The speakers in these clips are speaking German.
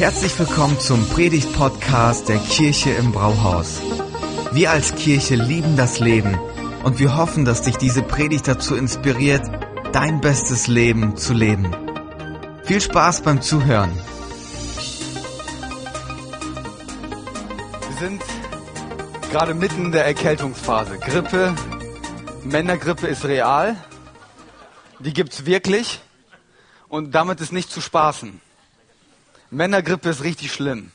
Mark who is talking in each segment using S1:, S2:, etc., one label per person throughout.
S1: Herzlich willkommen zum Predigt-Podcast der Kirche im Brauhaus. Wir als Kirche lieben das Leben und wir hoffen, dass dich diese Predigt dazu inspiriert, dein bestes Leben zu leben. Viel Spaß beim Zuhören.
S2: Wir sind gerade mitten in der Erkältungsphase. Grippe, Männergrippe ist real. Die gibt's wirklich. Und damit ist nicht zu spaßen. Männergrippe ist richtig schlimm.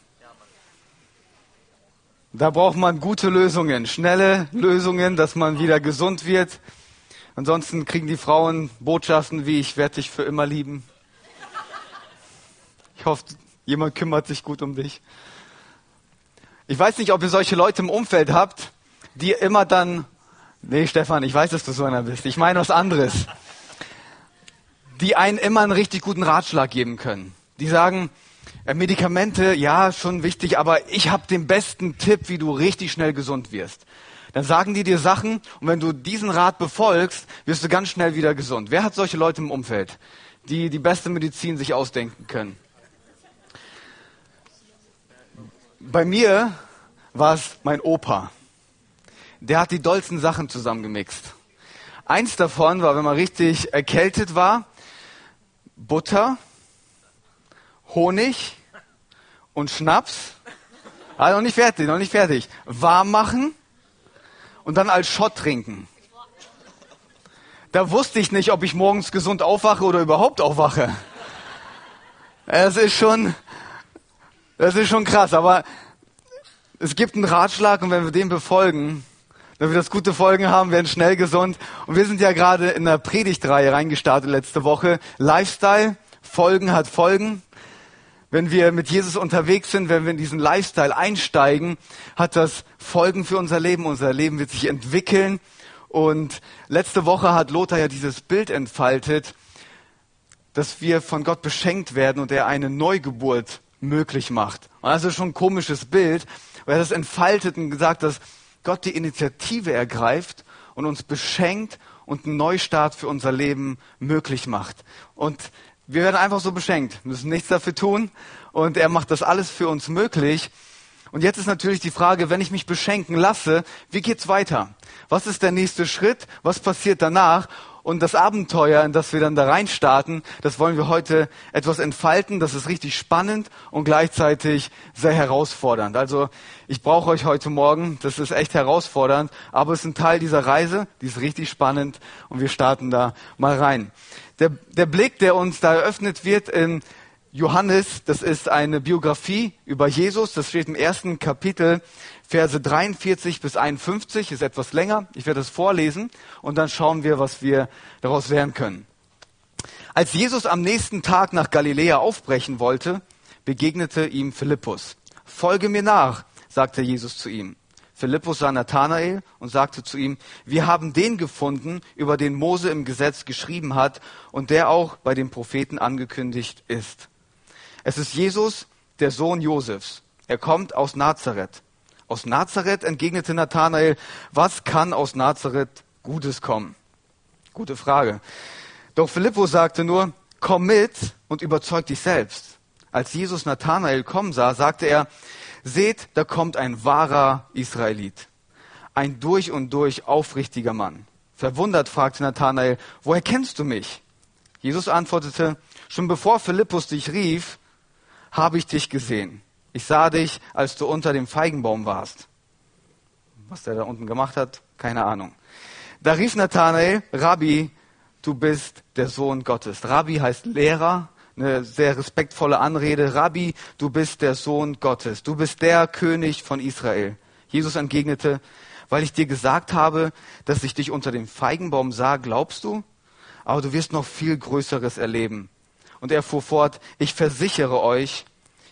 S2: Da braucht man gute Lösungen, schnelle Lösungen, dass man wieder gesund wird. Ansonsten kriegen die Frauen Botschaften wie ich werde dich für immer lieben. Ich hoffe, jemand kümmert sich gut um dich. Ich weiß nicht, ob ihr solche Leute im Umfeld habt, die immer dann, nee Stefan, ich weiß, dass du so einer bist. Ich meine was anderes die einen immer einen richtig guten Ratschlag geben können. Die sagen, Medikamente, ja, schon wichtig, aber ich habe den besten Tipp, wie du richtig schnell gesund wirst. Dann sagen die dir Sachen und wenn du diesen Rat befolgst, wirst du ganz schnell wieder gesund. Wer hat solche Leute im Umfeld, die die beste Medizin sich ausdenken können? Bei mir war es mein Opa. Der hat die dollsten Sachen zusammengemixt. Eins davon war, wenn man richtig erkältet war, Butter, Honig und Schnaps. Ah, noch nicht fertig, noch nicht fertig. Warm machen und dann als Schott trinken. Da wusste ich nicht, ob ich morgens gesund aufwache oder überhaupt aufwache. Es ist schon, das ist schon krass, aber es gibt einen Ratschlag und wenn wir den befolgen, wenn wir das gute Folgen haben, werden schnell gesund. Und wir sind ja gerade in der Predigtreihe reingestartet letzte Woche. Lifestyle, Folgen hat Folgen. Wenn wir mit Jesus unterwegs sind, wenn wir in diesen Lifestyle einsteigen, hat das Folgen für unser Leben. Unser Leben wird sich entwickeln. Und letzte Woche hat Lothar ja dieses Bild entfaltet, dass wir von Gott beschenkt werden und er eine Neugeburt möglich macht. Und das ist schon ein komisches Bild, weil er das entfaltet und gesagt, dass Gott die Initiative ergreift und uns beschenkt und einen Neustart für unser Leben möglich macht. Und wir werden einfach so beschenkt, müssen nichts dafür tun und er macht das alles für uns möglich. Und jetzt ist natürlich die Frage, wenn ich mich beschenken lasse, wie geht's weiter? Was ist der nächste Schritt? Was passiert danach? Und das Abenteuer, in das wir dann da reinstarten, das wollen wir heute etwas entfalten. Das ist richtig spannend und gleichzeitig sehr herausfordernd. Also ich brauche euch heute Morgen. Das ist echt herausfordernd, aber es ist ein Teil dieser Reise. Die ist richtig spannend und wir starten da mal rein. Der, der Blick, der uns da eröffnet wird in Johannes, das ist eine Biografie über Jesus. Das steht im ersten Kapitel Verse 43 bis 51 ist etwas länger. Ich werde es vorlesen und dann schauen wir, was wir daraus lernen können. Als Jesus am nächsten Tag nach Galiläa aufbrechen wollte, begegnete ihm Philippus. Folge mir nach, sagte Jesus zu ihm. Philippus sah Nathanael und sagte zu ihm, wir haben den gefunden, über den Mose im Gesetz geschrieben hat und der auch bei den Propheten angekündigt ist. Es ist Jesus, der Sohn Josefs. Er kommt aus Nazareth aus Nazareth entgegnete Nathanael, was kann aus Nazareth Gutes kommen? Gute Frage. Doch Philippus sagte nur, komm mit und überzeug dich selbst. Als Jesus Nathanael kommen sah, sagte er, seht, da kommt ein wahrer Israelit. Ein durch und durch aufrichtiger Mann. Verwundert fragte Nathanael, woher kennst du mich? Jesus antwortete, schon bevor Philippus dich rief, habe ich dich gesehen. Ich sah dich, als du unter dem Feigenbaum warst. Was der da unten gemacht hat, keine Ahnung. Da rief Nathanael, Rabbi, du bist der Sohn Gottes. Rabbi heißt Lehrer, eine sehr respektvolle Anrede. Rabbi, du bist der Sohn Gottes. Du bist der König von Israel. Jesus entgegnete, weil ich dir gesagt habe, dass ich dich unter dem Feigenbaum sah, glaubst du? Aber du wirst noch viel Größeres erleben. Und er fuhr fort, ich versichere euch,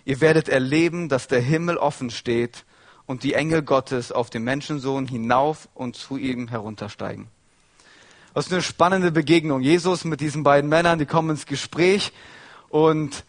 S2: Ihr werdet erleben, dass der Himmel offen steht und die Engel Gottes auf den Menschensohn hinauf und zu ihm heruntersteigen. Was eine spannende Begegnung. Jesus mit diesen beiden Männern, die kommen ins Gespräch und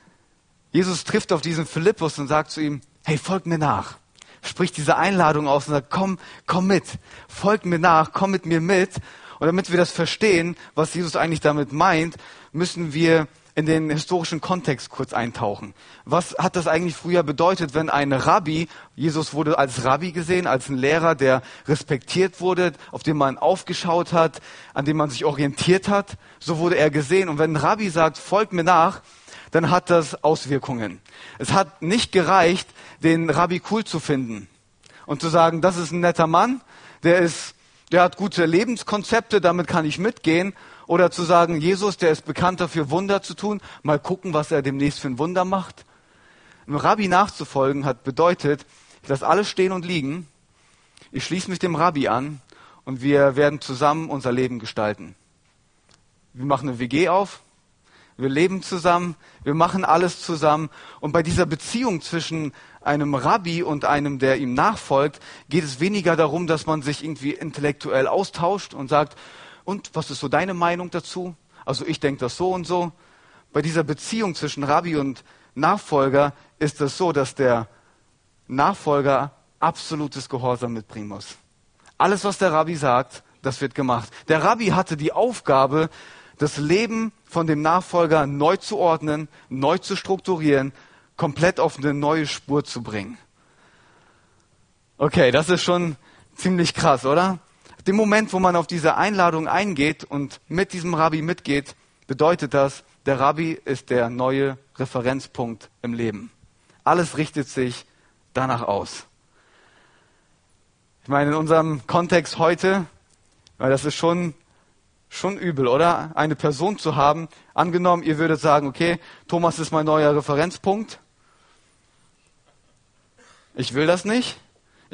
S2: Jesus trifft auf diesen Philippus und sagt zu ihm, hey, folg mir nach. Spricht diese Einladung aus und sagt, komm, komm mit, folg mir nach, komm mit mir mit. Und damit wir das verstehen, was Jesus eigentlich damit meint, müssen wir in den historischen Kontext kurz eintauchen. Was hat das eigentlich früher bedeutet, wenn ein Rabbi, Jesus wurde als Rabbi gesehen, als ein Lehrer, der respektiert wurde, auf den man aufgeschaut hat, an dem man sich orientiert hat, so wurde er gesehen. Und wenn ein Rabbi sagt, folgt mir nach, dann hat das Auswirkungen. Es hat nicht gereicht, den Rabbi cool zu finden und zu sagen, das ist ein netter Mann, der ist, der hat gute Lebenskonzepte, damit kann ich mitgehen. Oder zu sagen, Jesus, der ist bekannt dafür, Wunder zu tun, mal gucken, was er demnächst für ein Wunder macht. Einem Rabbi nachzufolgen hat bedeutet, ich lasse alles stehen und liegen, ich schließe mich dem Rabbi an und wir werden zusammen unser Leben gestalten. Wir machen eine WG auf, wir leben zusammen, wir machen alles zusammen. Und bei dieser Beziehung zwischen einem Rabbi und einem, der ihm nachfolgt, geht es weniger darum, dass man sich irgendwie intellektuell austauscht und sagt, und was ist so deine Meinung dazu? Also ich denke das so und so. Bei dieser Beziehung zwischen Rabbi und Nachfolger ist es so, dass der Nachfolger absolutes Gehorsam mitbringen muss. Alles, was der Rabbi sagt, das wird gemacht. Der Rabbi hatte die Aufgabe, das Leben von dem Nachfolger neu zu ordnen, neu zu strukturieren, komplett auf eine neue Spur zu bringen. Okay, das ist schon ziemlich krass, oder? Dem Moment, wo man auf diese Einladung eingeht und mit diesem Rabbi mitgeht, bedeutet das, der Rabbi ist der neue Referenzpunkt im Leben. Alles richtet sich danach aus. Ich meine, in unserem Kontext heute, weil das ist schon, schon übel, oder? Eine Person zu haben, angenommen, ihr würdet sagen, okay, Thomas ist mein neuer Referenzpunkt. Ich will das nicht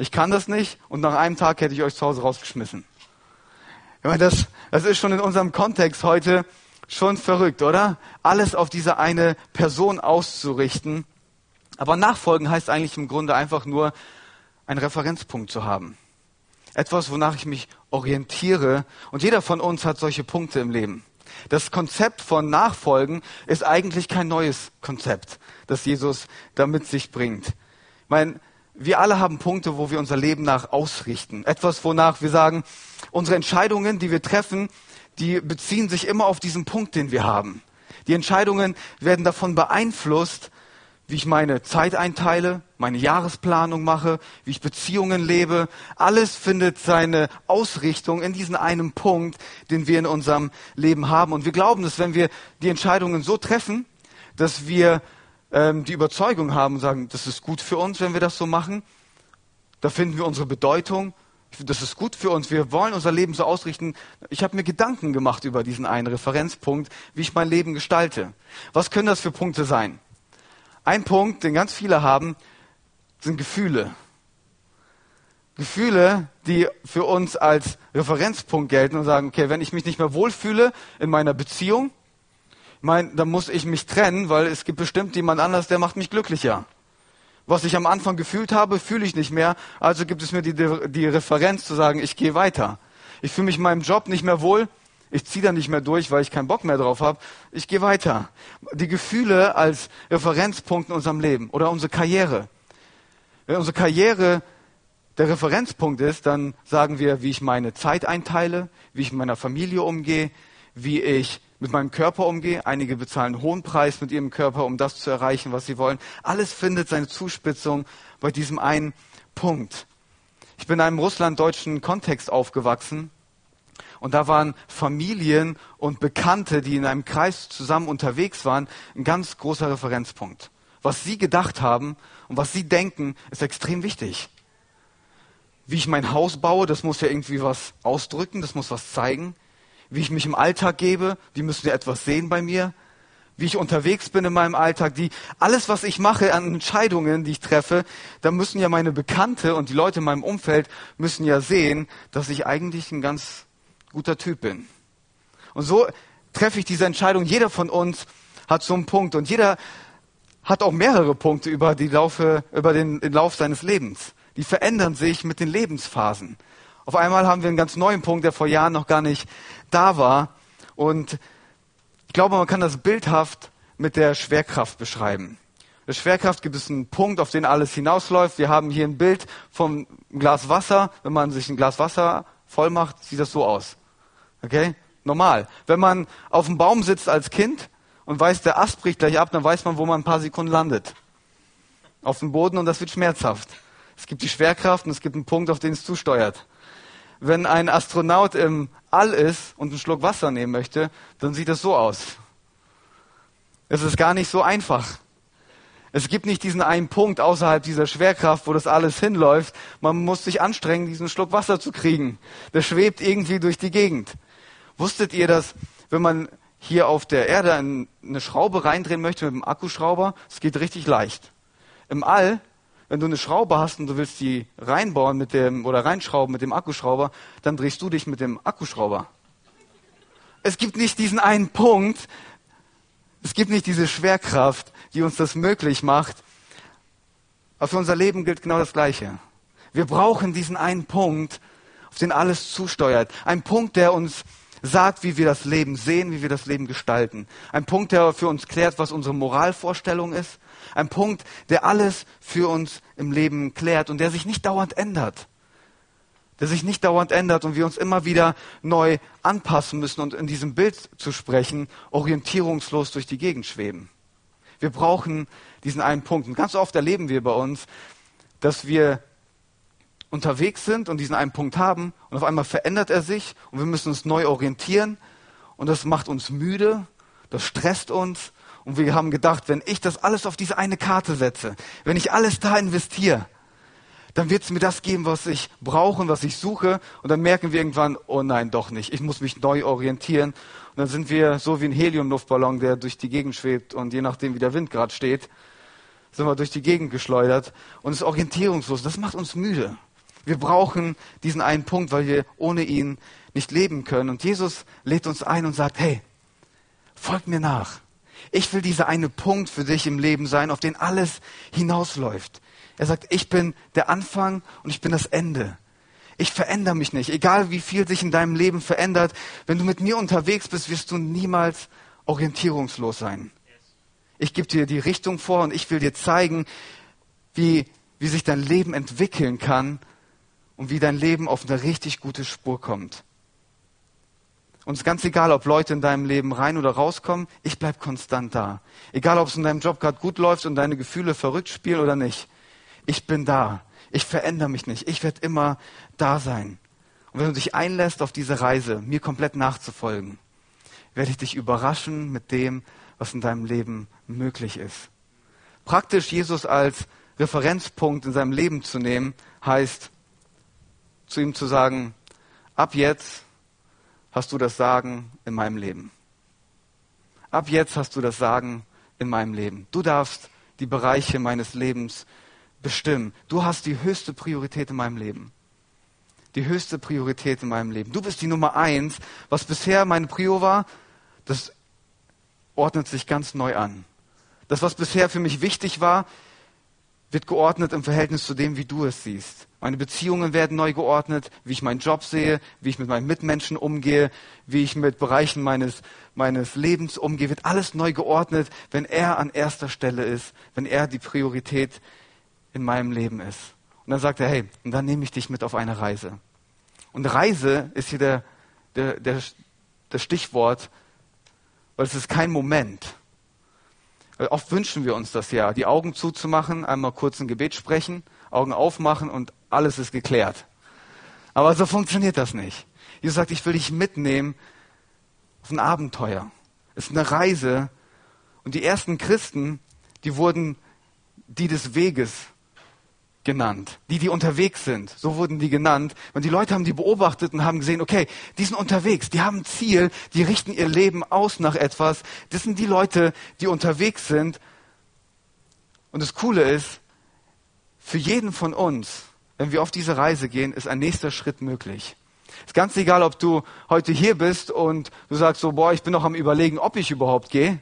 S2: ich kann das nicht und nach einem Tag hätte ich euch zu Hause rausgeschmissen. Ich meine, das, das ist schon in unserem Kontext heute schon verrückt, oder? Alles auf diese eine Person auszurichten. Aber nachfolgen heißt eigentlich im Grunde einfach nur, einen Referenzpunkt zu haben. Etwas, wonach ich mich orientiere. Und jeder von uns hat solche Punkte im Leben. Das Konzept von Nachfolgen ist eigentlich kein neues Konzept, das Jesus da mit sich bringt. Ich meine, wir alle haben Punkte, wo wir unser Leben nach ausrichten. Etwas, wonach wir sagen, unsere Entscheidungen, die wir treffen, die beziehen sich immer auf diesen Punkt, den wir haben. Die Entscheidungen werden davon beeinflusst, wie ich meine Zeit einteile, meine Jahresplanung mache, wie ich Beziehungen lebe. Alles findet seine Ausrichtung in diesen einen Punkt, den wir in unserem Leben haben. Und wir glauben, dass wenn wir die Entscheidungen so treffen, dass wir ähm, die Überzeugung haben und sagen, das ist gut für uns, wenn wir das so machen. Da finden wir unsere Bedeutung. Das ist gut für uns. Wir wollen unser Leben so ausrichten. Ich habe mir Gedanken gemacht über diesen einen Referenzpunkt, wie ich mein Leben gestalte. Was können das für Punkte sein? Ein Punkt, den ganz viele haben, sind Gefühle. Gefühle, die für uns als Referenzpunkt gelten und sagen, okay, wenn ich mich nicht mehr wohlfühle in meiner Beziehung, mein, dann muss ich mich trennen, weil es gibt bestimmt jemand anders, der macht mich glücklicher. Was ich am Anfang gefühlt habe, fühle ich nicht mehr. Also gibt es mir die, die Referenz zu sagen, ich gehe weiter. Ich fühle mich in meinem Job nicht mehr wohl. Ich ziehe da nicht mehr durch, weil ich keinen Bock mehr drauf habe. Ich gehe weiter. Die Gefühle als Referenzpunkt in unserem Leben oder unsere Karriere. Wenn unsere Karriere der Referenzpunkt ist, dann sagen wir, wie ich meine Zeit einteile, wie ich mit meiner Familie umgehe, wie ich mit meinem Körper umgehe. Einige bezahlen einen hohen Preis mit ihrem Körper, um das zu erreichen, was sie wollen. Alles findet seine Zuspitzung bei diesem einen Punkt. Ich bin in einem russlanddeutschen Kontext aufgewachsen und da waren Familien und Bekannte, die in einem Kreis zusammen unterwegs waren, ein ganz großer Referenzpunkt. Was sie gedacht haben und was sie denken, ist extrem wichtig. Wie ich mein Haus baue, das muss ja irgendwie was ausdrücken, das muss was zeigen wie ich mich im Alltag gebe, die müssen ja etwas sehen bei mir, wie ich unterwegs bin in meinem Alltag, die, alles, was ich mache an Entscheidungen, die ich treffe, da müssen ja meine Bekannte und die Leute in meinem Umfeld müssen ja sehen, dass ich eigentlich ein ganz guter Typ bin. Und so treffe ich diese Entscheidung. Jeder von uns hat so einen Punkt und jeder hat auch mehrere Punkte über, die Laufe, über den, den Lauf seines Lebens. Die verändern sich mit den Lebensphasen. Auf einmal haben wir einen ganz neuen Punkt, der vor Jahren noch gar nicht da war. Und ich glaube, man kann das bildhaft mit der Schwerkraft beschreiben. Der Schwerkraft gibt es einen Punkt, auf den alles hinausläuft. Wir haben hier ein Bild vom Glas Wasser. Wenn man sich ein Glas Wasser voll macht, sieht das so aus. Okay? Normal. Wenn man auf dem Baum sitzt als Kind und weiß, der Ast bricht gleich ab, dann weiß man, wo man ein paar Sekunden landet. Auf dem Boden und das wird schmerzhaft. Es gibt die Schwerkraft und es gibt einen Punkt, auf den es zusteuert. Wenn ein Astronaut im All ist und einen Schluck Wasser nehmen möchte, dann sieht es so aus. Es ist gar nicht so einfach. Es gibt nicht diesen einen Punkt außerhalb dieser Schwerkraft, wo das alles hinläuft. Man muss sich anstrengen, diesen Schluck Wasser zu kriegen. Der schwebt irgendwie durch die Gegend. Wusstet ihr, dass wenn man hier auf der Erde eine Schraube reindrehen möchte mit einem Akkuschrauber, es geht richtig leicht. Im All, wenn du eine Schraube hast und du willst die reinbauen mit dem oder reinschrauben mit dem Akkuschrauber, dann drehst du dich mit dem Akkuschrauber. Es gibt nicht diesen einen Punkt, es gibt nicht diese Schwerkraft, die uns das möglich macht. Aber für unser Leben gilt genau das Gleiche. Wir brauchen diesen einen Punkt, auf den alles zusteuert. Ein Punkt, der uns sagt, wie wir das Leben sehen, wie wir das Leben gestalten. Ein Punkt, der für uns klärt, was unsere Moralvorstellung ist. Ein Punkt, der alles für uns im Leben klärt und der sich nicht dauernd ändert. Der sich nicht dauernd ändert und wir uns immer wieder neu anpassen müssen und in diesem Bild zu sprechen, orientierungslos durch die Gegend schweben. Wir brauchen diesen einen Punkt. Und ganz oft erleben wir bei uns, dass wir unterwegs sind und diesen einen Punkt haben und auf einmal verändert er sich und wir müssen uns neu orientieren und das macht uns müde, das stresst uns und wir haben gedacht, wenn ich das alles auf diese eine Karte setze, wenn ich alles da investiere, dann wird es mir das geben, was ich brauche und was ich suche. Und dann merken wir irgendwann, oh nein, doch nicht. Ich muss mich neu orientieren. Und dann sind wir so wie ein Heliumluftballon, der durch die Gegend schwebt und je nachdem, wie der Wind gerade steht, sind wir durch die Gegend geschleudert und ist orientierungslos. Das macht uns müde. Wir brauchen diesen einen Punkt, weil wir ohne ihn nicht leben können. Und Jesus lädt uns ein und sagt, hey, folgt mir nach. Ich will dieser eine Punkt für dich im Leben sein, auf den alles hinausläuft. Er sagt, ich bin der Anfang und ich bin das Ende. Ich verändere mich nicht. Egal wie viel sich in deinem Leben verändert, wenn du mit mir unterwegs bist, wirst du niemals orientierungslos sein. Ich gebe dir die Richtung vor und ich will dir zeigen, wie, wie sich dein Leben entwickeln kann und wie dein Leben auf eine richtig gute Spur kommt. Und es ist ganz egal, ob Leute in deinem Leben rein oder rauskommen, ich bleib konstant da. Egal, ob es in deinem Job gerade gut läuft und deine Gefühle verrückt spielen oder nicht. Ich bin da. Ich verändere mich nicht. Ich werde immer da sein. Und wenn du dich einlässt auf diese Reise, mir komplett nachzufolgen, werde ich dich überraschen mit dem, was in deinem Leben möglich ist. Praktisch Jesus als Referenzpunkt in seinem Leben zu nehmen, heißt, zu ihm zu sagen, ab jetzt hast du das Sagen in meinem Leben. Ab jetzt hast du das Sagen in meinem Leben. Du darfst die Bereiche meines Lebens bestimmen. Du hast die höchste Priorität in meinem Leben. Die höchste Priorität in meinem Leben. Du bist die Nummer eins. Was bisher meine Prio war, das ordnet sich ganz neu an. Das, was bisher für mich wichtig war, wird geordnet im Verhältnis zu dem, wie du es siehst. Meine Beziehungen werden neu geordnet, wie ich meinen Job sehe, wie ich mit meinen Mitmenschen umgehe, wie ich mit Bereichen meines, meines Lebens umgehe, wird alles neu geordnet, wenn er an erster Stelle ist, wenn er die Priorität in meinem Leben ist. Und dann sagt er, hey, und dann nehme ich dich mit auf eine Reise. Und Reise ist hier der, der, der, das Stichwort, weil es ist kein Moment. Oft wünschen wir uns das ja, die Augen zuzumachen, einmal kurz ein Gebet sprechen, Augen aufmachen und alles ist geklärt. Aber so funktioniert das nicht. Jesus sagt, ich will dich mitnehmen auf ein Abenteuer. Es ist eine Reise. Und die ersten Christen, die wurden die des Weges genannt. Die, die unterwegs sind. So wurden die genannt. Und die Leute haben die beobachtet und haben gesehen, okay, die sind unterwegs, die haben ein Ziel, die richten ihr Leben aus nach etwas. Das sind die Leute, die unterwegs sind. Und das Coole ist, für jeden von uns, wenn wir auf diese Reise gehen, ist ein nächster Schritt möglich. Ist ganz egal, ob du heute hier bist und du sagst so, boah, ich bin noch am überlegen, ob ich überhaupt gehe.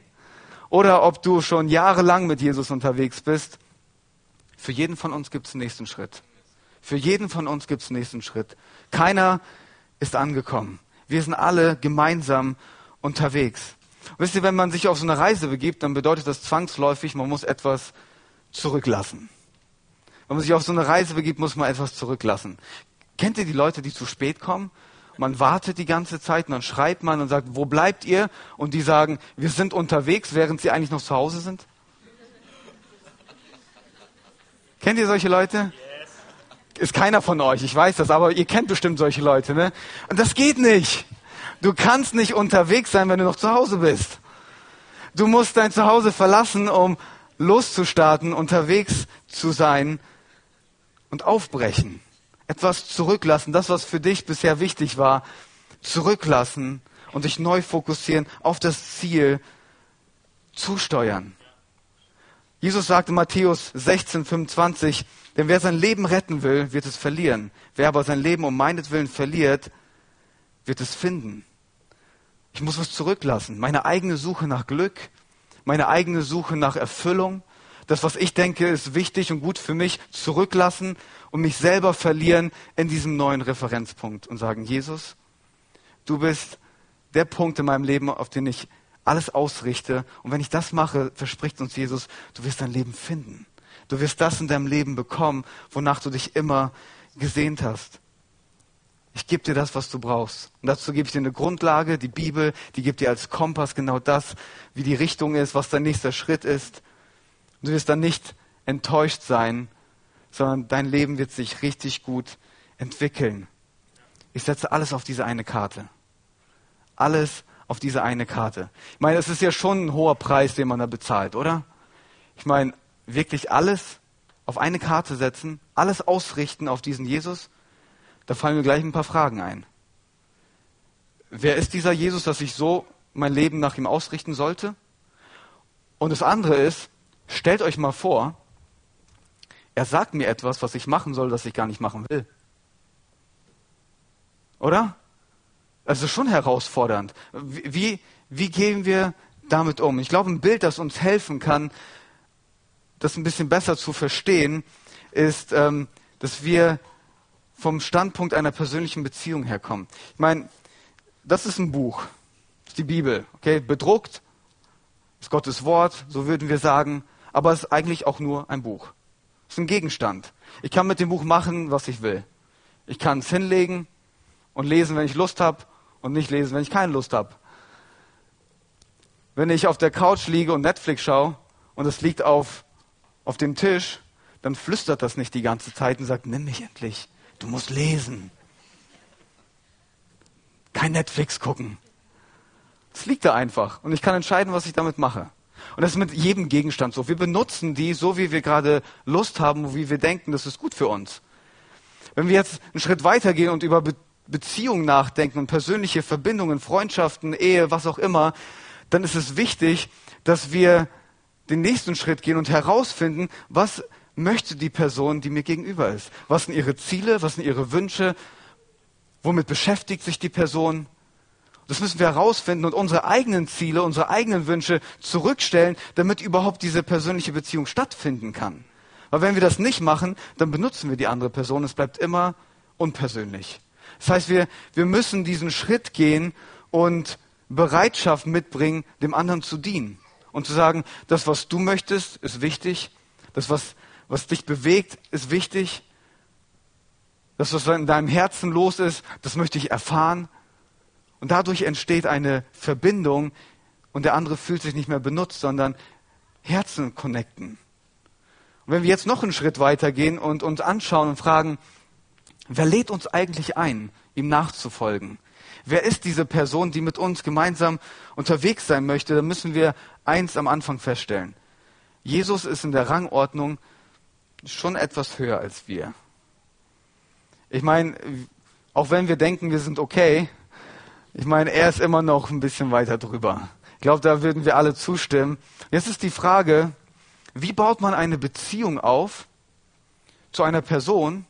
S2: Oder ob du schon jahrelang mit Jesus unterwegs bist für jeden von uns gibt es einen nächsten Schritt. Für jeden von uns gibt es einen nächsten Schritt. Keiner ist angekommen. Wir sind alle gemeinsam unterwegs. wisst ihr, wenn man sich auf so eine Reise begibt, dann bedeutet das zwangsläufig, man muss etwas zurücklassen. Wenn man sich auf so eine Reise begibt, muss man etwas zurücklassen. Kennt ihr die Leute, die zu spät kommen? man wartet die ganze Zeit und dann schreibt man und sagt, wo bleibt ihr? Und die sagen, wir sind unterwegs, während sie eigentlich noch zu Hause sind. Kennt ihr solche Leute? Ist keiner von euch, ich weiß das, aber ihr kennt bestimmt solche Leute, ne? Und das geht nicht. Du kannst nicht unterwegs sein, wenn du noch zu Hause bist. Du musst dein Zuhause verlassen, um loszustarten, unterwegs zu sein und aufbrechen. Etwas zurücklassen, das, was für dich bisher wichtig war, zurücklassen und dich neu fokussieren auf das Ziel zusteuern. Jesus sagte Matthäus 16, 25, denn wer sein Leben retten will, wird es verlieren. Wer aber sein Leben um meinetwillen verliert, wird es finden. Ich muss was zurücklassen. Meine eigene Suche nach Glück, meine eigene Suche nach Erfüllung, das, was ich denke, ist wichtig und gut für mich, zurücklassen und mich selber verlieren in diesem neuen Referenzpunkt und sagen, Jesus, du bist der Punkt in meinem Leben, auf den ich alles ausrichte. Und wenn ich das mache, verspricht uns Jesus, du wirst dein Leben finden. Du wirst das in deinem Leben bekommen, wonach du dich immer gesehnt hast. Ich gebe dir das, was du brauchst. Und dazu gebe ich dir eine Grundlage, die Bibel, die gibt dir als Kompass genau das, wie die Richtung ist, was dein nächster Schritt ist. Und du wirst dann nicht enttäuscht sein, sondern dein Leben wird sich richtig gut entwickeln. Ich setze alles auf diese eine Karte. Alles auf diese eine Karte. Ich meine, es ist ja schon ein hoher Preis, den man da bezahlt, oder? Ich meine, wirklich alles auf eine Karte setzen, alles ausrichten auf diesen Jesus, da fallen mir gleich ein paar Fragen ein. Wer ist dieser Jesus, dass ich so mein Leben nach ihm ausrichten sollte? Und das andere ist, stellt euch mal vor, er sagt mir etwas, was ich machen soll, das ich gar nicht machen will. Oder? Also schon herausfordernd. Wie, wie gehen wir damit um? Ich glaube, ein Bild, das uns helfen kann, das ein bisschen besser zu verstehen, ist, ähm, dass wir vom Standpunkt einer persönlichen Beziehung herkommen. Ich meine, das ist ein Buch, das ist die Bibel, okay, bedruckt, ist Gottes Wort, so würden wir sagen, aber es ist eigentlich auch nur ein Buch. Es ist ein Gegenstand. Ich kann mit dem Buch machen, was ich will. Ich kann es hinlegen und lesen, wenn ich Lust habe und nicht lesen, wenn ich keine Lust habe. Wenn ich auf der Couch liege und Netflix schaue und es liegt auf, auf dem Tisch, dann flüstert das nicht die ganze Zeit und sagt, nimm mich endlich. Du musst lesen. Kein Netflix gucken. Es liegt da einfach und ich kann entscheiden, was ich damit mache. Und das ist mit jedem Gegenstand so. Wir benutzen die so, wie wir gerade Lust haben, wie wir denken, das ist gut für uns. Wenn wir jetzt einen Schritt weitergehen und über Be Beziehungen nachdenken und persönliche Verbindungen, Freundschaften, Ehe, was auch immer, dann ist es wichtig, dass wir den nächsten Schritt gehen und herausfinden, was möchte die Person, die mir gegenüber ist? Was sind ihre Ziele? Was sind ihre Wünsche? Womit beschäftigt sich die Person? Das müssen wir herausfinden und unsere eigenen Ziele, unsere eigenen Wünsche zurückstellen, damit überhaupt diese persönliche Beziehung stattfinden kann. Weil wenn wir das nicht machen, dann benutzen wir die andere Person. Es bleibt immer unpersönlich. Das heißt, wir, wir müssen diesen Schritt gehen und Bereitschaft mitbringen, dem anderen zu dienen. Und zu sagen, das, was du möchtest, ist wichtig. Das, was was dich bewegt, ist wichtig. Das, was in deinem Herzen los ist, das möchte ich erfahren. Und dadurch entsteht eine Verbindung und der andere fühlt sich nicht mehr benutzt, sondern Herzen connecten. Und wenn wir jetzt noch einen Schritt weitergehen und uns anschauen und fragen, wer lädt uns eigentlich ein, ihm nachzufolgen? Wer ist diese Person, die mit uns gemeinsam unterwegs sein möchte? dann müssen wir eins am Anfang feststellen. Jesus ist in der Rangordnung schon etwas höher als wir. Ich meine, auch wenn wir denken, wir sind okay, ich meine, er ist immer noch ein bisschen weiter drüber. Ich glaube, da würden wir alle zustimmen. Jetzt ist die Frage, wie baut man eine Beziehung auf zu einer Person,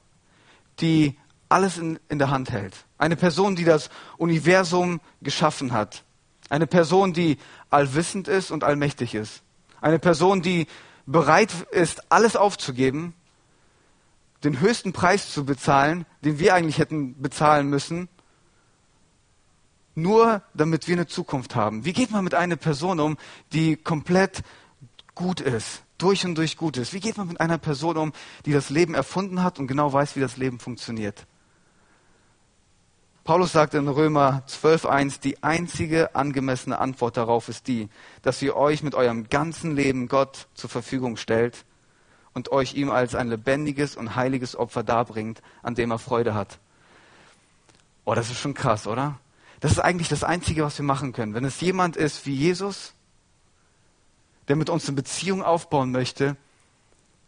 S2: die alles in, in der Hand hält? Eine Person, die das Universum geschaffen hat. Eine Person, die allwissend ist und allmächtig ist. Eine Person, die bereit ist, alles aufzugeben, den höchsten Preis zu bezahlen, den wir eigentlich hätten bezahlen müssen, nur damit wir eine Zukunft haben. Wie geht man mit einer Person um, die komplett gut ist, durch und durch gut ist? Wie geht man mit einer Person um, die das Leben erfunden hat und genau weiß, wie das Leben funktioniert? Paulus sagt in Römer 12.1, die einzige angemessene Antwort darauf ist die, dass ihr euch mit eurem ganzen Leben Gott zur Verfügung stellt und euch ihm als ein lebendiges und heiliges Opfer darbringt, an dem er Freude hat. Oh, das ist schon krass, oder? Das ist eigentlich das Einzige, was wir machen können. Wenn es jemand ist wie Jesus, der mit uns eine Beziehung aufbauen möchte,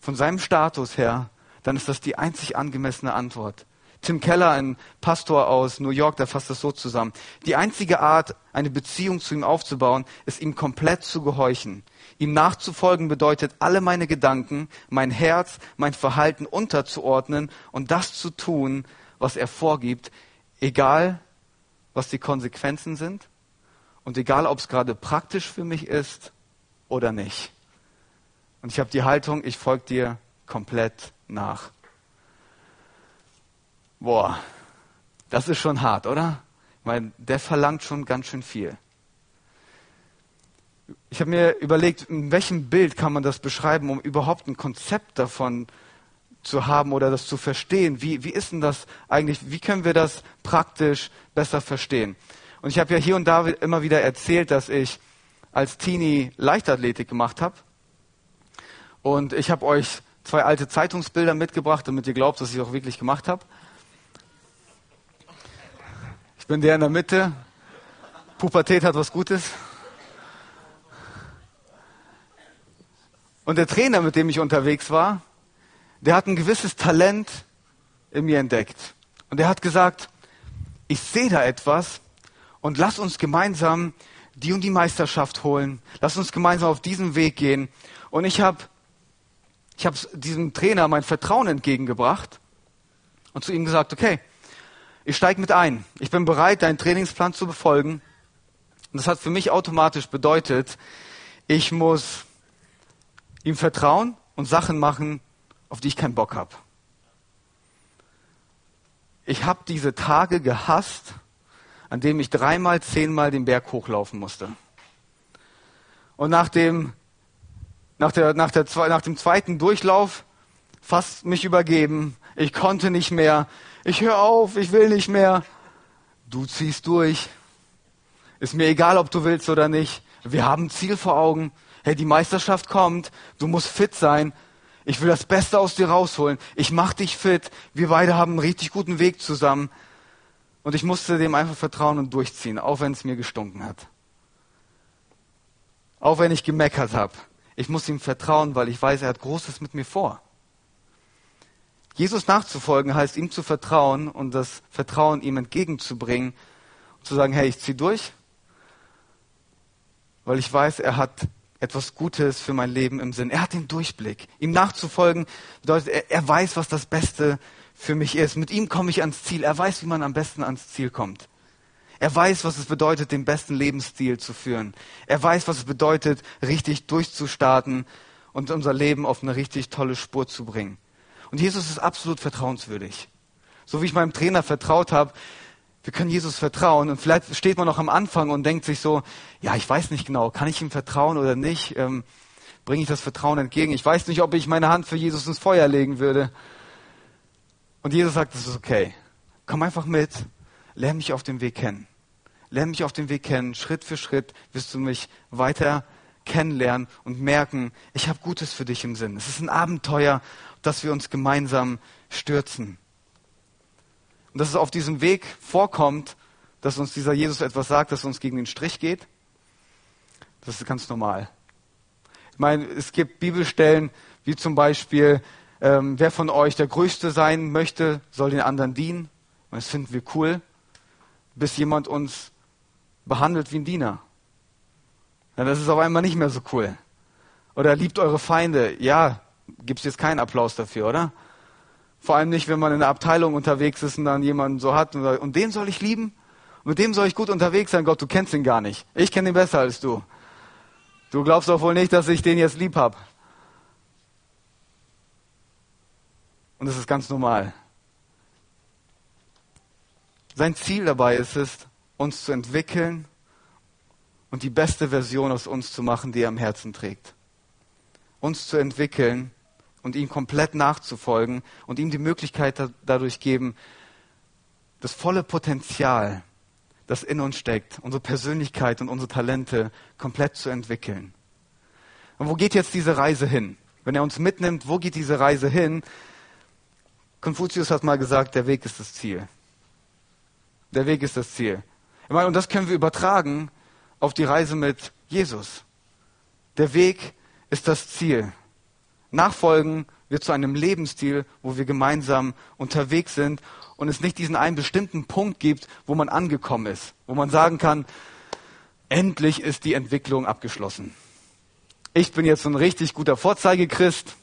S2: von seinem Status her, dann ist das die einzig angemessene Antwort. Tim Keller, ein Pastor aus New York, der fasst das so zusammen. Die einzige Art, eine Beziehung zu ihm aufzubauen, ist ihm komplett zu gehorchen. Ihm nachzufolgen bedeutet, alle meine Gedanken, mein Herz, mein Verhalten unterzuordnen und das zu tun, was er vorgibt, egal was die Konsequenzen sind und egal ob es gerade praktisch für mich ist oder nicht. Und ich habe die Haltung, ich folge dir komplett nach. Boah, das ist schon hart, oder? Weil der verlangt schon ganz schön viel. Ich habe mir überlegt, in welchem Bild kann man das beschreiben, um überhaupt ein Konzept davon zu haben oder das zu verstehen. Wie, wie ist denn das eigentlich? Wie können wir das praktisch besser verstehen? Und ich habe ja hier und da immer wieder erzählt, dass ich als Teenie Leichtathletik gemacht habe. Und ich habe euch zwei alte Zeitungsbilder mitgebracht, damit ihr glaubt, dass ich es auch wirklich gemacht habe. Ich bin der in der Mitte. Pubertät hat was Gutes. Und der Trainer, mit dem ich unterwegs war, der hat ein gewisses Talent in mir entdeckt. Und er hat gesagt, ich sehe da etwas und lass uns gemeinsam die und die Meisterschaft holen. Lass uns gemeinsam auf diesen Weg gehen. Und ich habe ich hab diesem Trainer mein Vertrauen entgegengebracht und zu ihm gesagt, okay, ich steige mit ein. Ich bin bereit, deinen Trainingsplan zu befolgen. Und das hat für mich automatisch bedeutet, ich muss ihm vertrauen und Sachen machen, auf die ich keinen Bock habe. Ich habe diese Tage gehasst, an denen ich dreimal, zehnmal den Berg hochlaufen musste. Und nach dem, nach, der, nach, der, nach dem zweiten Durchlauf fast mich übergeben. Ich konnte nicht mehr ich höre auf, ich will nicht mehr. Du ziehst durch. Ist mir egal, ob du willst oder nicht. Wir haben ein Ziel vor Augen. Hey, die Meisterschaft kommt. Du musst fit sein. Ich will das Beste aus dir rausholen. Ich mach dich fit. Wir beide haben einen richtig guten Weg zusammen. Und ich musste dem einfach vertrauen und durchziehen, auch wenn es mir gestunken hat. Auch wenn ich gemeckert habe. Ich muss ihm vertrauen, weil ich weiß, er hat Großes mit mir vor. Jesus nachzufolgen heißt, ihm zu vertrauen und das Vertrauen ihm entgegenzubringen und zu sagen, hey, ich zieh durch, weil ich weiß, er hat etwas Gutes für mein Leben im Sinn. Er hat den Durchblick. Ihm nachzufolgen bedeutet, er, er weiß, was das Beste für mich ist. Mit ihm komme ich ans Ziel. Er weiß, wie man am besten ans Ziel kommt. Er weiß, was es bedeutet, den besten Lebensstil zu führen. Er weiß, was es bedeutet, richtig durchzustarten und unser Leben auf eine richtig tolle Spur zu bringen. Und Jesus ist absolut vertrauenswürdig. So wie ich meinem Trainer vertraut habe, wir können Jesus vertrauen. Und vielleicht steht man noch am Anfang und denkt sich so, ja, ich weiß nicht genau, kann ich ihm vertrauen oder nicht? Ähm, Bringe ich das Vertrauen entgegen? Ich weiß nicht, ob ich meine Hand für Jesus ins Feuer legen würde. Und Jesus sagt, das ist okay. Komm einfach mit, lerne mich auf dem Weg kennen. Lerne mich auf dem Weg kennen. Schritt für Schritt wirst du mich weiter kennenlernen und merken, ich habe Gutes für dich im Sinn. Es ist ein Abenteuer dass wir uns gemeinsam stürzen. Und dass es auf diesem Weg vorkommt, dass uns dieser Jesus etwas sagt, das uns gegen den Strich geht, das ist ganz normal. Ich meine, es gibt Bibelstellen, wie zum Beispiel, ähm, wer von euch der Größte sein möchte, soll den anderen dienen. Und das finden wir cool, bis jemand uns behandelt wie ein Diener. Ja, das ist auf einmal nicht mehr so cool. Oder liebt eure Feinde. Ja, gibt es jetzt keinen Applaus dafür, oder? Vor allem nicht, wenn man in einer Abteilung unterwegs ist und dann jemanden so hat und, sagt, und den soll ich lieben? Mit dem soll ich gut unterwegs sein? Gott, du kennst ihn gar nicht. Ich kenne ihn besser als du. Du glaubst doch wohl nicht, dass ich den jetzt lieb habe. Und das ist ganz normal. Sein Ziel dabei ist es, uns zu entwickeln und die beste Version aus uns zu machen, die er am Herzen trägt. Uns zu entwickeln und ihm komplett nachzufolgen und ihm die Möglichkeit dadurch geben, das volle Potenzial, das in uns steckt, unsere Persönlichkeit und unsere Talente komplett zu entwickeln. Und wo geht jetzt diese Reise hin? Wenn er uns mitnimmt, wo geht diese Reise hin? Konfuzius hat mal gesagt, der Weg ist das Ziel. Der Weg ist das Ziel. Meine, und das können wir übertragen auf die Reise mit Jesus. Der Weg ist das Ziel. Nachfolgen wird zu einem Lebensstil, wo wir gemeinsam unterwegs sind und es nicht diesen einen bestimmten Punkt gibt, wo man angekommen ist, wo man sagen kann, endlich ist die Entwicklung abgeschlossen. Ich bin jetzt so ein richtig guter Vorzeigechrist.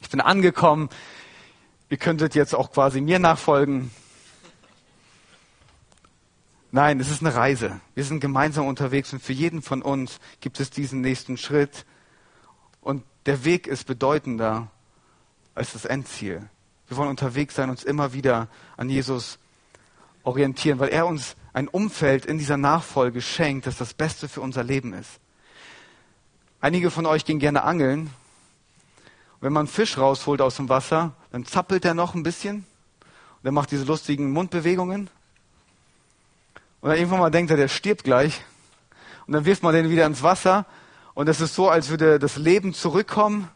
S2: Ich bin angekommen. Ihr könntet jetzt auch quasi mir nachfolgen. Nein, es ist eine Reise. Wir sind gemeinsam unterwegs und für jeden von uns gibt es diesen nächsten Schritt. Und der Weg ist bedeutender als das Endziel. Wir wollen unterwegs sein, uns immer wieder an Jesus orientieren, weil er uns ein Umfeld in dieser Nachfolge schenkt, das das Beste für unser Leben ist. Einige von euch gehen gerne angeln. Wenn man einen Fisch rausholt aus dem Wasser, dann zappelt er noch ein bisschen und er macht diese lustigen Mundbewegungen. Und dann irgendwann mal denkt er, der stirbt gleich. Und dann wirft man den wieder ins Wasser und es ist so, als würde das Leben zurückkommen.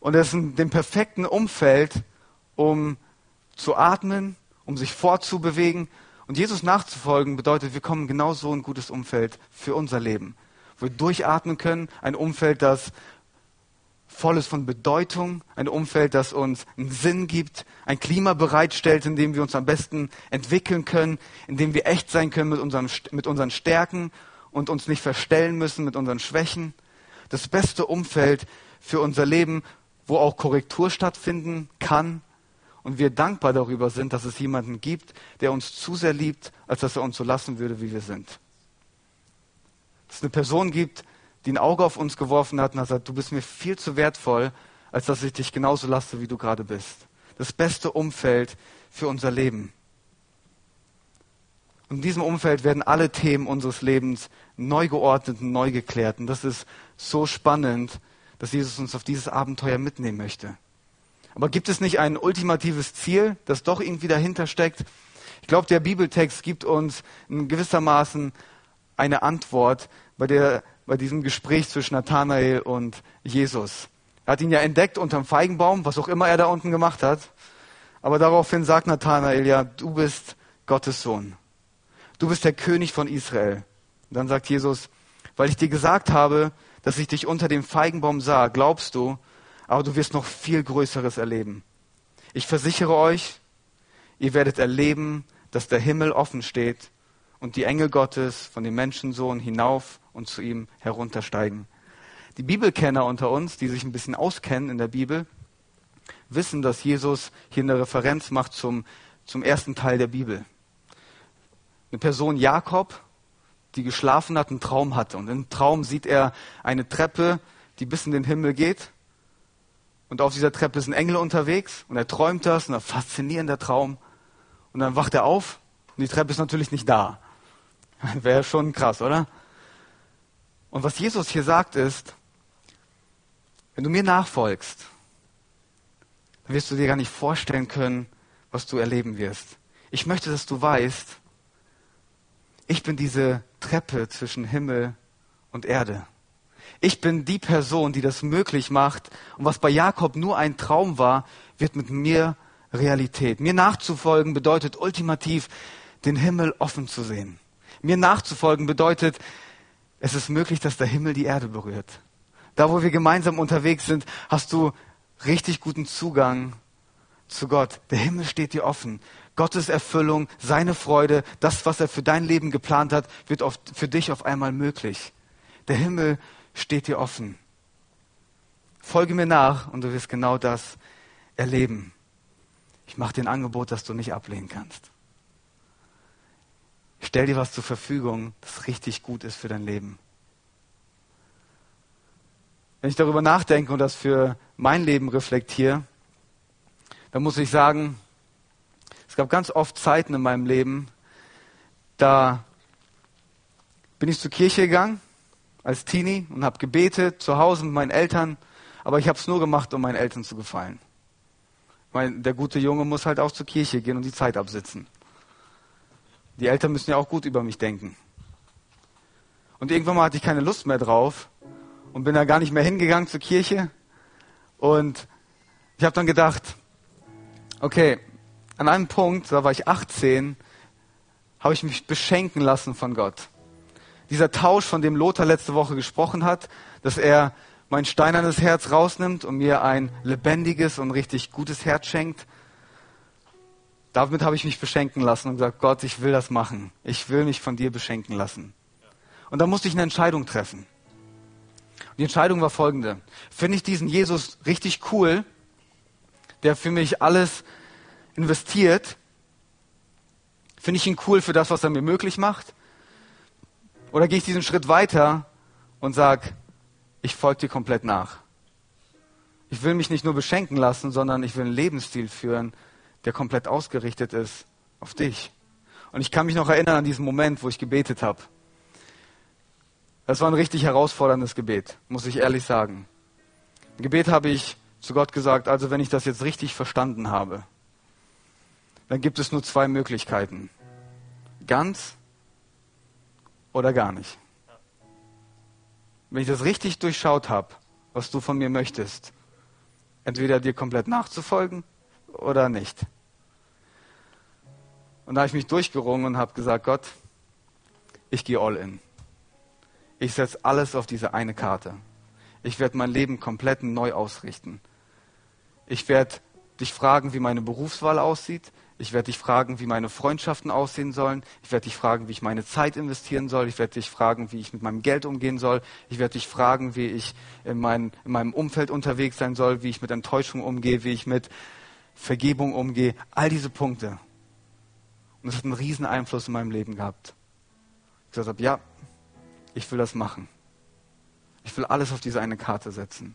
S2: Und es ist in dem perfekten Umfeld, um zu atmen, um sich fortzubewegen. Und Jesus nachzufolgen bedeutet, wir kommen genau so ein gutes Umfeld für unser Leben. Wo wir durchatmen können, ein Umfeld, das voll ist von Bedeutung, ein Umfeld, das uns einen Sinn gibt, ein Klima bereitstellt, in dem wir uns am besten entwickeln können, in dem wir echt sein können mit, unserem, mit unseren Stärken und uns nicht verstellen müssen mit unseren Schwächen. Das beste Umfeld für unser Leben, wo auch Korrektur stattfinden kann und wir dankbar darüber sind, dass es jemanden gibt, der uns zu sehr liebt, als dass er uns so lassen würde, wie wir sind. Dass es eine Person gibt, die ein Auge auf uns geworfen hat und hat gesagt, du bist mir viel zu wertvoll, als dass ich dich genauso lasse, wie du gerade bist. Das beste Umfeld für unser Leben. In diesem Umfeld werden alle Themen unseres Lebens neu geordnet und neu geklärt. Und das ist so spannend, dass Jesus uns auf dieses Abenteuer mitnehmen möchte. Aber gibt es nicht ein ultimatives Ziel, das doch irgendwie dahinter steckt? Ich glaube, der Bibeltext gibt uns in gewissermaßen eine Antwort bei, der, bei diesem Gespräch zwischen Nathanael und Jesus. Er hat ihn ja entdeckt unterm Feigenbaum, was auch immer er da unten gemacht hat. Aber daraufhin sagt Nathanael ja, du bist Gottes Sohn du bist der König von Israel. Und dann sagt Jesus, weil ich dir gesagt habe, dass ich dich unter dem Feigenbaum sah, glaubst du, aber du wirst noch viel Größeres erleben. Ich versichere euch, ihr werdet erleben, dass der Himmel offen steht und die Engel Gottes von dem Menschensohn hinauf und zu ihm heruntersteigen. Die Bibelkenner unter uns, die sich ein bisschen auskennen in der Bibel, wissen, dass Jesus hier eine Referenz macht zum, zum ersten Teil der Bibel eine Person Jakob, die geschlafen hat, einen Traum hatte. Und im Traum sieht er eine Treppe, die bis in den Himmel geht. Und auf dieser Treppe sind Engel unterwegs. Und er träumt das, und ein faszinierender Traum. Und dann wacht er auf und die Treppe ist natürlich nicht da. Wäre schon krass, oder? Und was Jesus hier sagt ist, wenn du mir nachfolgst, dann wirst du dir gar nicht vorstellen können, was du erleben wirst. Ich möchte, dass du weißt, ich bin diese Treppe zwischen Himmel und Erde. Ich bin die Person, die das möglich macht. Und was bei Jakob nur ein Traum war, wird mit mir Realität. Mir nachzufolgen bedeutet ultimativ, den Himmel offen zu sehen. Mir nachzufolgen bedeutet, es ist möglich, dass der Himmel die Erde berührt. Da, wo wir gemeinsam unterwegs sind, hast du richtig guten Zugang zu Gott. Der Himmel steht dir offen. Gottes Erfüllung, seine Freude, das, was er für dein Leben geplant hat, wird oft für dich auf einmal möglich. Der Himmel steht dir offen. Folge mir nach und du wirst genau das erleben. Ich mache dir ein Angebot, das du nicht ablehnen kannst. Ich stell dir was zur Verfügung, das richtig gut ist für dein Leben. Wenn ich darüber nachdenke und das für mein Leben reflektiere, dann muss ich sagen, es gab ganz oft Zeiten in meinem Leben, da bin ich zur Kirche gegangen als Teenie und habe gebetet zu Hause mit meinen Eltern, aber ich habe es nur gemacht, um meinen Eltern zu gefallen. mein, der gute Junge muss halt auch zur Kirche gehen und die Zeit absitzen. Die Eltern müssen ja auch gut über mich denken. Und irgendwann mal hatte ich keine Lust mehr drauf und bin da gar nicht mehr hingegangen zur Kirche. Und ich habe dann gedacht, okay, an einem Punkt, da war ich 18, habe ich mich beschenken lassen von Gott. Dieser Tausch, von dem Lothar letzte Woche gesprochen hat, dass er mein steinernes Herz rausnimmt und mir ein lebendiges und richtig gutes Herz schenkt. Damit habe ich mich beschenken lassen und gesagt, Gott, ich will das machen. Ich will mich von dir beschenken lassen. Und da musste ich eine Entscheidung treffen. Und die Entscheidung war folgende. Finde ich diesen Jesus richtig cool, der für mich alles investiert? Finde ich ihn cool für das, was er mir möglich macht? Oder gehe ich diesen Schritt weiter und sage, ich folge dir komplett nach. Ich will mich nicht nur beschenken lassen, sondern ich will einen Lebensstil führen, der komplett ausgerichtet ist auf dich. Und ich kann mich noch erinnern an diesen Moment, wo ich gebetet habe. Das war ein richtig herausforderndes Gebet, muss ich ehrlich sagen. Im Gebet habe ich zu Gott gesagt, also wenn ich das jetzt richtig verstanden habe, dann gibt es nur zwei Möglichkeiten. Ganz oder gar nicht wenn ich das richtig durchschaut habe, was du von mir möchtest, entweder dir komplett nachzufolgen oder nicht. Und da habe ich mich durchgerungen und habe gesagt, Gott, ich gehe all in. Ich setze alles auf diese eine Karte. Ich werde mein Leben komplett neu ausrichten. Ich werde dich fragen, wie meine Berufswahl aussieht. Ich werde dich fragen, wie meine Freundschaften aussehen sollen. Ich werde dich fragen, wie ich meine Zeit investieren soll. Ich werde dich fragen, wie ich mit meinem Geld umgehen soll. Ich werde dich fragen, wie ich in, mein, in meinem Umfeld unterwegs sein soll, wie ich mit Enttäuschung umgehe, wie ich mit Vergebung umgehe. All diese Punkte. Und das hat einen riesen Einfluss in meinem Leben gehabt. Ich gesagt habe, ja, ich will das machen. Ich will alles auf diese eine Karte setzen.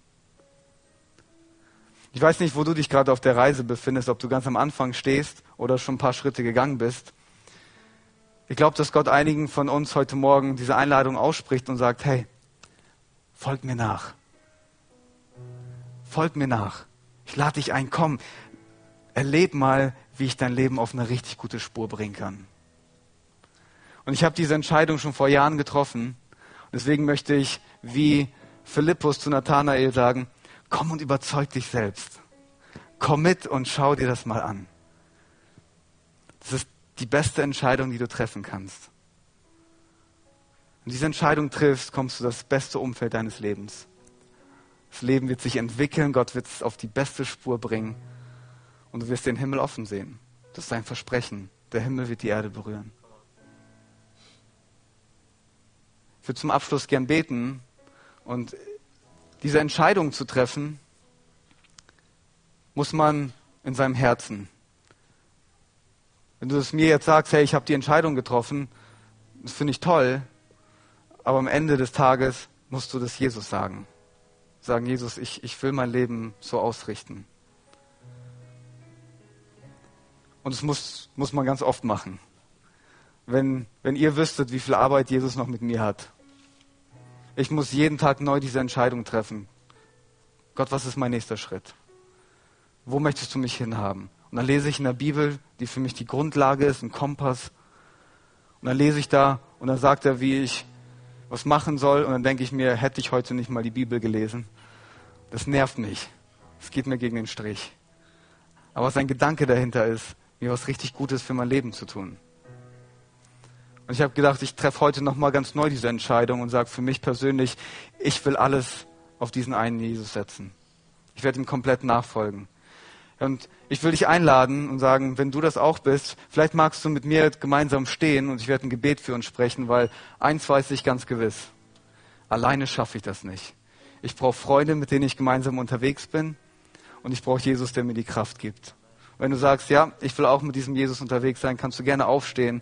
S2: Ich weiß nicht, wo du dich gerade auf der Reise befindest, ob du ganz am Anfang stehst oder schon ein paar Schritte gegangen bist. Ich glaube, dass Gott einigen von uns heute Morgen diese Einladung ausspricht und sagt, hey, folg mir nach. Folg mir nach. Ich lade dich ein, komm, erleb mal, wie ich dein Leben auf eine richtig gute Spur bringen kann. Und ich habe diese Entscheidung schon vor Jahren getroffen. Deswegen möchte ich, wie Philippus zu Nathanael sagen, Komm und überzeug dich selbst. Komm mit und schau dir das mal an. Das ist die beste Entscheidung, die du treffen kannst. Wenn du diese Entscheidung triffst, kommst du das beste Umfeld deines Lebens. Das Leben wird sich entwickeln, Gott wird es auf die beste Spur bringen und du wirst den Himmel offen sehen. Das ist ein Versprechen. Der Himmel wird die Erde berühren. Ich würde zum Abschluss gern beten und diese Entscheidung zu treffen, muss man in seinem Herzen. Wenn du es mir jetzt sagst, hey, ich habe die Entscheidung getroffen, das finde ich toll, aber am Ende des Tages musst du das Jesus sagen. Sagen, Jesus, ich, ich will mein Leben so ausrichten. Und das muss, muss man ganz oft machen. Wenn, wenn ihr wüsstet, wie viel Arbeit Jesus noch mit mir hat, ich muss jeden Tag neu diese Entscheidung treffen. Gott, was ist mein nächster Schritt? Wo möchtest du mich hinhaben? Und dann lese ich in der Bibel, die für mich die Grundlage ist, ein Kompass. Und dann lese ich da und dann sagt er, wie ich was machen soll. Und dann denke ich mir, hätte ich heute nicht mal die Bibel gelesen. Das nervt mich. Es geht mir gegen den Strich. Aber sein Gedanke dahinter ist, mir was richtig Gutes für mein Leben zu tun. Und ich habe gedacht, ich treffe heute nochmal ganz neu diese Entscheidung und sage für mich persönlich, ich will alles auf diesen einen Jesus setzen. Ich werde ihm komplett nachfolgen. Und ich will dich einladen und sagen, wenn du das auch bist, vielleicht magst du mit mir gemeinsam stehen und ich werde ein Gebet für uns sprechen, weil eins weiß ich ganz gewiss. Alleine schaffe ich das nicht. Ich brauche Freunde, mit denen ich gemeinsam unterwegs bin und ich brauche Jesus, der mir die Kraft gibt. wenn du sagst, ja, ich will auch mit diesem Jesus unterwegs sein, kannst du gerne aufstehen